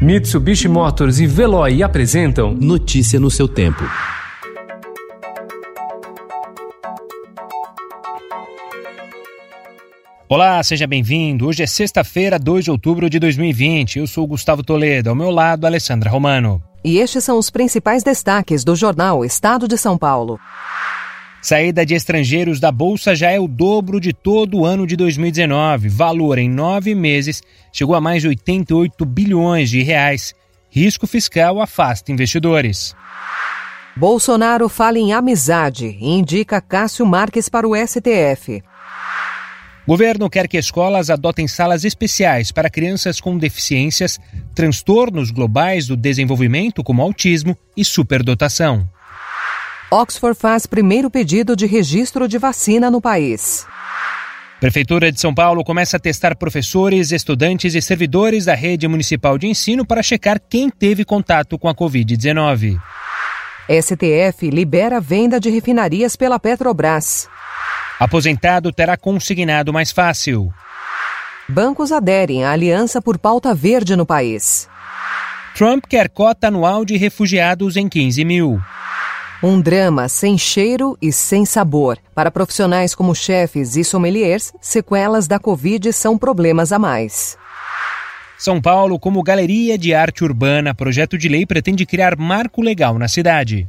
Mitsubishi Motors e Veloy apresentam Notícia no seu tempo. Olá, seja bem-vindo. Hoje é sexta-feira, 2 de outubro de 2020. Eu sou Gustavo Toledo, ao meu lado, Alessandra Romano. E estes são os principais destaques do jornal Estado de São Paulo. Saída de estrangeiros da Bolsa já é o dobro de todo o ano de 2019. Valor em nove meses chegou a mais de 88 bilhões de reais. Risco fiscal afasta investidores. Bolsonaro fala em amizade e indica Cássio Marques para o STF. Governo quer que escolas adotem salas especiais para crianças com deficiências, transtornos globais do desenvolvimento, como autismo e superdotação. Oxford faz primeiro pedido de registro de vacina no país. Prefeitura de São Paulo começa a testar professores, estudantes e servidores da rede municipal de ensino para checar quem teve contato com a Covid-19. STF libera venda de refinarias pela Petrobras. Aposentado terá consignado mais fácil. Bancos aderem à Aliança por Pauta Verde no país. Trump quer cota anual de refugiados em 15 mil. Um drama sem cheiro e sem sabor. Para profissionais como chefes e sommeliers, sequelas da Covid são problemas a mais. São Paulo, como galeria de arte urbana, projeto de lei pretende criar marco legal na cidade.